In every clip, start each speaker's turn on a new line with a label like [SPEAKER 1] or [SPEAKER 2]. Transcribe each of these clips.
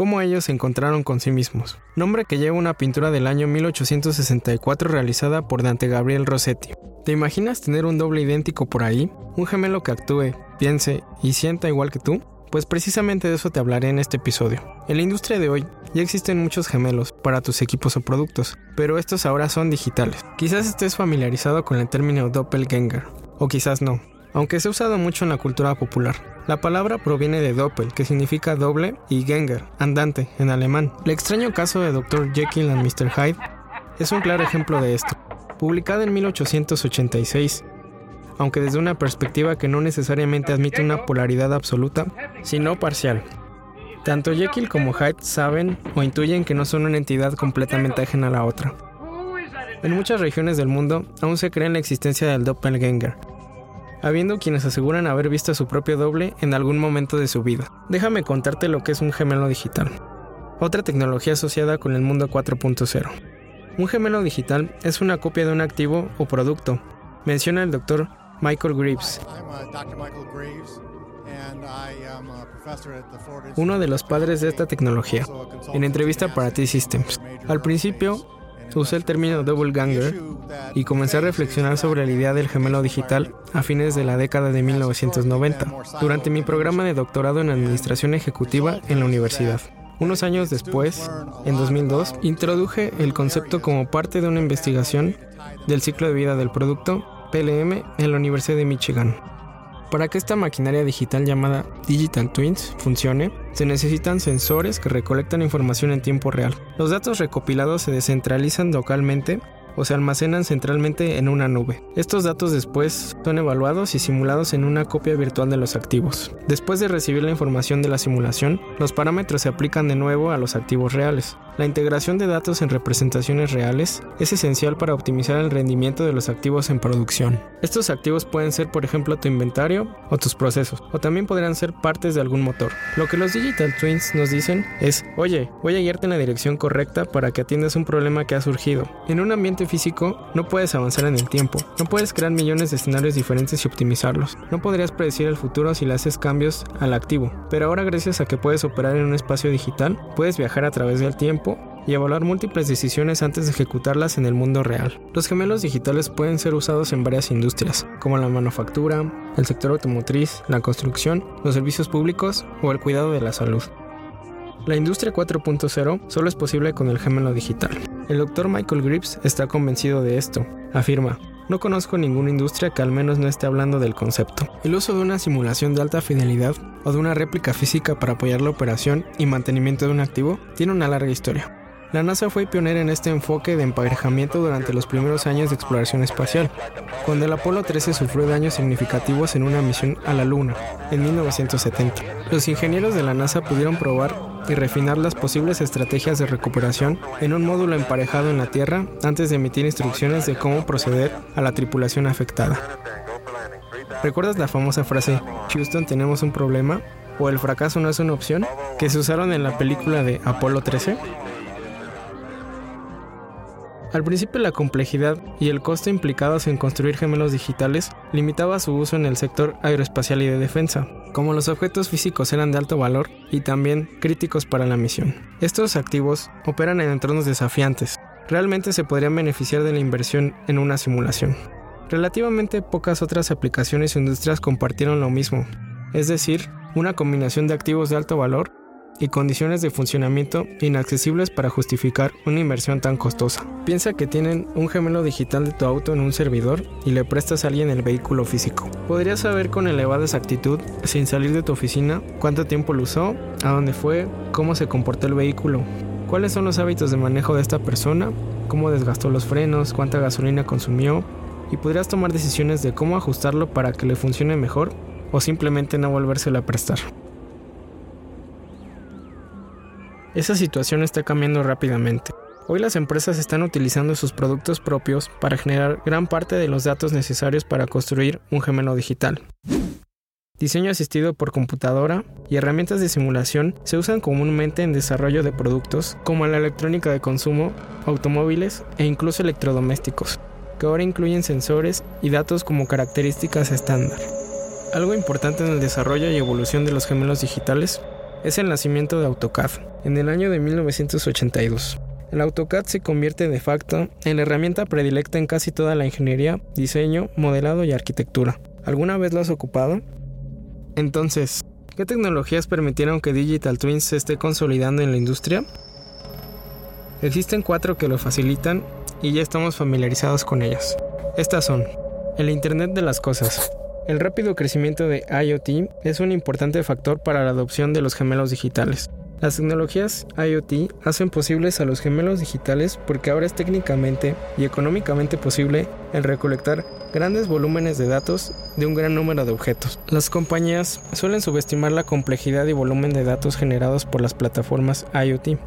[SPEAKER 1] cómo ellos se encontraron con sí mismos. Nombre que lleva una pintura del año 1864 realizada por Dante Gabriel Rossetti. ¿Te imaginas tener un doble idéntico por ahí? ¿Un gemelo que actúe, piense y sienta igual que tú? Pues precisamente de eso te hablaré en este episodio. En la industria de hoy ya existen muchos gemelos para tus equipos o productos, pero estos ahora son digitales. Quizás estés familiarizado con el término doppelganger, o quizás no, aunque se ha usado mucho en la cultura popular. La palabra proviene de doppel, que significa doble, y Ganger, andante, en alemán. El extraño caso de Dr. Jekyll and Mr. Hyde es un claro ejemplo de esto. Publicado en 1886, aunque desde una perspectiva que no necesariamente admite una polaridad absoluta, sino parcial. Tanto Jekyll como Hyde saben o intuyen que no son una entidad completamente ajena a la otra. En muchas regiones del mundo aún se cree en la existencia del doppelganger, habiendo quienes aseguran haber visto a su propio doble en algún momento de su vida. Déjame contarte lo que es un gemelo digital. Otra tecnología asociada con el mundo 4.0. Un gemelo digital es una copia de un activo o producto, menciona el doctor Michael Greaves. Uno de los padres de esta tecnología, en entrevista para T-Systems. Al principio, usé el término double ganger y comencé a reflexionar sobre la idea del gemelo digital a fines de la década de 1990, durante mi programa de doctorado en Administración Ejecutiva en la universidad. Unos años después, en 2002, introduje el concepto como parte de una investigación del ciclo de vida del producto PLM en la Universidad de Michigan. Para que esta maquinaria digital llamada Digital Twins funcione, se necesitan sensores que recolectan información en tiempo real. Los datos recopilados se descentralizan localmente o se almacenan centralmente en una nube. Estos datos después son evaluados y simulados en una copia virtual de los activos. Después de recibir la información de la simulación, los parámetros se aplican de nuevo a los activos reales. La integración de datos en representaciones reales es esencial para optimizar el rendimiento de los activos en producción. Estos activos pueden ser, por ejemplo, tu inventario o tus procesos, o también podrían ser partes de algún motor. Lo que los Digital Twins nos dicen es, oye, voy a guiarte en la dirección correcta para que atiendas un problema que ha surgido. En un ambiente físico no puedes avanzar en el tiempo, no puedes crear millones de escenarios diferentes y optimizarlos, no podrías predecir el futuro si le haces cambios al activo, pero ahora gracias a que puedes operar en un espacio digital, puedes viajar a través del tiempo y evaluar múltiples decisiones antes de ejecutarlas en el mundo real. Los gemelos digitales pueden ser usados en varias industrias, como la manufactura, el sector automotriz, la construcción, los servicios públicos o el cuidado de la salud. La industria 4.0 solo es posible con el gemelo digital. El doctor Michael Grips está convencido de esto. Afirma, no conozco ninguna industria que al menos no esté hablando del concepto. El uso de una simulación de alta fidelidad o de una réplica física para apoyar la operación y mantenimiento de un activo tiene una larga historia. La NASA fue pionera en este enfoque de emparejamiento durante los primeros años de exploración espacial, cuando el Apolo 13 sufrió daños significativos en una misión a la Luna, en 1970. Los ingenieros de la NASA pudieron probar y refinar las posibles estrategias de recuperación en un módulo emparejado en la Tierra antes de emitir instrucciones de cómo proceder a la tripulación afectada. ¿Recuerdas la famosa frase, Houston tenemos un problema? ¿O el fracaso no es una opción? que se usaron en la película de Apolo 13? Al principio la complejidad y el costo implicados en construir gemelos digitales limitaba su uso en el sector aeroespacial y de defensa, como los objetos físicos eran de alto valor y también críticos para la misión. Estos activos operan en entornos desafiantes. Realmente se podrían beneficiar de la inversión en una simulación. Relativamente pocas otras aplicaciones o industrias compartieron lo mismo, es decir, una combinación de activos de alto valor y condiciones de funcionamiento inaccesibles para justificar una inversión tan costosa. Piensa que tienen un gemelo digital de tu auto en un servidor y le prestas a alguien el vehículo físico. Podrías saber con elevada exactitud, sin salir de tu oficina, cuánto tiempo lo usó, a dónde fue, cómo se comportó el vehículo, cuáles son los hábitos de manejo de esta persona, cómo desgastó los frenos, cuánta gasolina consumió, y podrías tomar decisiones de cómo ajustarlo para que le funcione mejor o simplemente no volvérselo a prestar. Esa situación está cambiando rápidamente. Hoy las empresas están utilizando sus productos propios para generar gran parte de los datos necesarios para construir un gemelo digital. Diseño asistido por computadora y herramientas de simulación se usan comúnmente en desarrollo de productos como la electrónica de consumo, automóviles e incluso electrodomésticos, que ahora incluyen sensores y datos como características estándar. Algo importante en el desarrollo y evolución de los gemelos digitales es el nacimiento de AutoCAD, en el año de 1982. El AutoCAD se convierte de facto en la herramienta predilecta en casi toda la ingeniería, diseño, modelado y arquitectura. ¿Alguna vez lo has ocupado? Entonces, ¿qué tecnologías permitieron que Digital Twins se esté consolidando en la industria? Existen cuatro que lo facilitan y ya estamos familiarizados con ellas. Estas son el Internet de las Cosas. El rápido crecimiento de IoT es un importante factor para la adopción de los gemelos digitales. Las tecnologías IoT hacen posibles a los gemelos digitales porque ahora es técnicamente y económicamente posible el recolectar grandes volúmenes de datos de un gran número de objetos. Las compañías suelen subestimar la complejidad y volumen de datos generados por las plataformas IoT.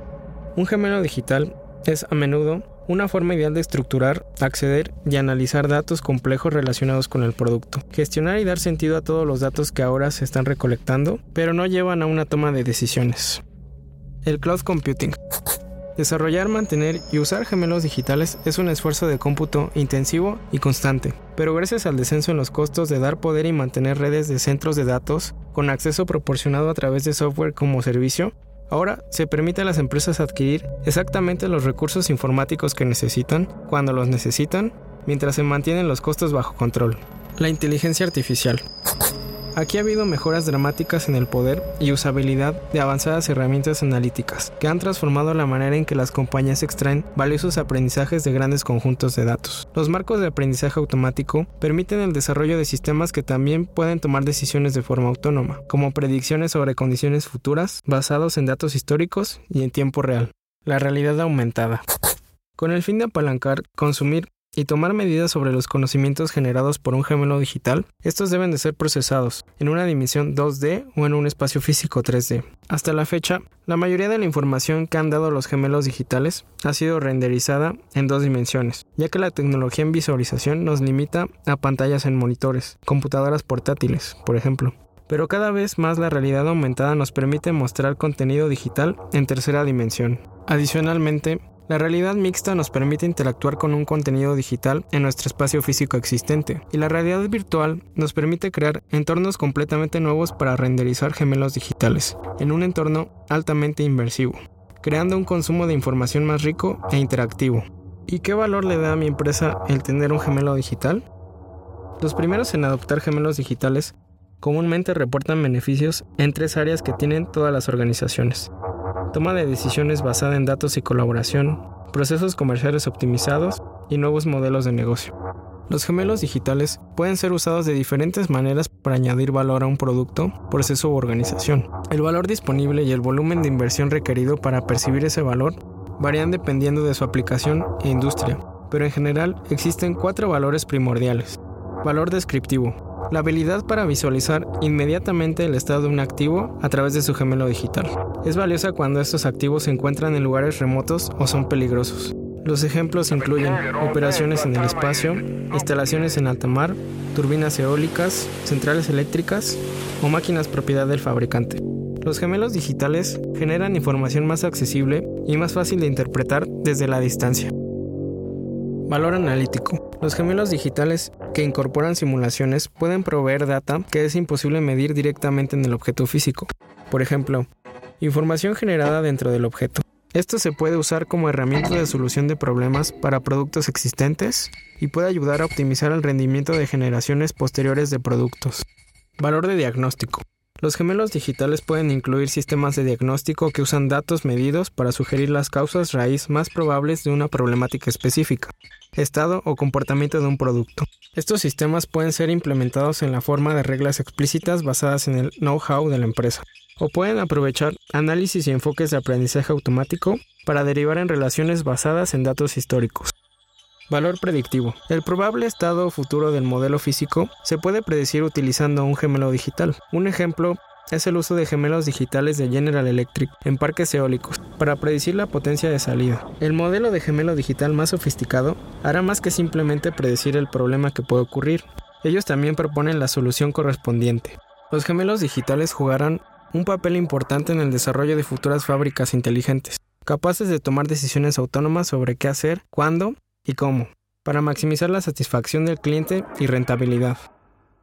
[SPEAKER 1] Un gemelo digital es a menudo una forma ideal de estructurar, acceder y analizar datos complejos relacionados con el producto, gestionar y dar sentido a todos los datos que ahora se están recolectando, pero no llevan a una toma de decisiones. El cloud computing. Desarrollar, mantener y usar gemelos digitales es un esfuerzo de cómputo intensivo y constante, pero gracias al descenso en los costos de dar poder y mantener redes de centros de datos con acceso proporcionado a través de software como servicio, ahora se permite a las empresas adquirir exactamente los recursos informáticos que necesitan, cuando los necesitan, mientras se mantienen los costos bajo control. La inteligencia artificial. Aquí ha habido mejoras dramáticas en el poder y usabilidad de avanzadas herramientas analíticas, que han transformado la manera en que las compañías extraen valiosos aprendizajes de grandes conjuntos de datos. Los marcos de aprendizaje automático permiten el desarrollo de sistemas que también pueden tomar decisiones de forma autónoma, como predicciones sobre condiciones futuras basados en datos históricos y en tiempo real. La realidad aumentada. Con el fin de apalancar, consumir y tomar medidas sobre los conocimientos generados por un gemelo digital, estos deben de ser procesados en una dimensión 2D o en un espacio físico 3D. Hasta la fecha, la mayoría de la información que han dado los gemelos digitales ha sido renderizada en dos dimensiones, ya que la tecnología en visualización nos limita a pantallas en monitores, computadoras portátiles, por ejemplo pero cada vez más la realidad aumentada nos permite mostrar contenido digital en tercera dimensión. Adicionalmente, la realidad mixta nos permite interactuar con un contenido digital en nuestro espacio físico existente, y la realidad virtual nos permite crear entornos completamente nuevos para renderizar gemelos digitales, en un entorno altamente inmersivo, creando un consumo de información más rico e interactivo. ¿Y qué valor le da a mi empresa el tener un gemelo digital? Los primeros en adoptar gemelos digitales comúnmente reportan beneficios en tres áreas que tienen todas las organizaciones toma de decisiones basada en datos y colaboración, procesos comerciales optimizados y nuevos modelos de negocio. Los gemelos digitales pueden ser usados de diferentes maneras para añadir valor a un producto, proceso u organización. El valor disponible y el volumen de inversión requerido para percibir ese valor varían dependiendo de su aplicación e industria, pero en general existen cuatro valores primordiales. Valor descriptivo, la habilidad para visualizar inmediatamente el estado de un activo a través de su gemelo digital. Es valiosa cuando estos activos se encuentran en lugares remotos o son peligrosos. Los ejemplos incluyen operaciones en el espacio, instalaciones en alta mar, turbinas eólicas, centrales eléctricas o máquinas propiedad del fabricante. Los gemelos digitales generan información más accesible y más fácil de interpretar desde la distancia. Valor analítico. Los gemelos digitales que incorporan simulaciones pueden proveer data que es imposible medir directamente en el objeto físico. Por ejemplo, información generada dentro del objeto. Esto se puede usar como herramienta de solución de problemas para productos existentes y puede ayudar a optimizar el rendimiento de generaciones posteriores de productos. Valor de diagnóstico. Los gemelos digitales pueden incluir sistemas de diagnóstico que usan datos medidos para sugerir las causas raíz más probables de una problemática específica, estado o comportamiento de un producto. Estos sistemas pueden ser implementados en la forma de reglas explícitas basadas en el know-how de la empresa, o pueden aprovechar análisis y enfoques de aprendizaje automático para derivar en relaciones basadas en datos históricos. Valor predictivo. El probable estado futuro del modelo físico se puede predecir utilizando un gemelo digital. Un ejemplo es el uso de gemelos digitales de General Electric en parques eólicos para predecir la potencia de salida. El modelo de gemelo digital más sofisticado hará más que simplemente predecir el problema que puede ocurrir. Ellos también proponen la solución correspondiente. Los gemelos digitales jugarán un papel importante en el desarrollo de futuras fábricas inteligentes, capaces de tomar decisiones autónomas sobre qué hacer, cuándo y cómo, para maximizar la satisfacción del cliente y rentabilidad.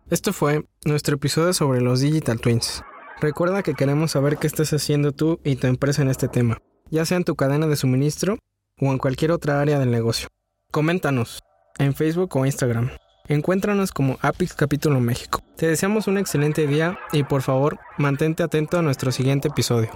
[SPEAKER 1] Esto fue nuestro episodio sobre los Digital Twins. Recuerda que queremos saber qué estás haciendo tú y tu empresa en este tema, ya sea en tu cadena de suministro o en cualquier otra área del negocio. Coméntanos en Facebook o Instagram. Encuéntranos como Apix Capítulo México. Te deseamos un excelente día y por favor mantente atento a nuestro siguiente episodio.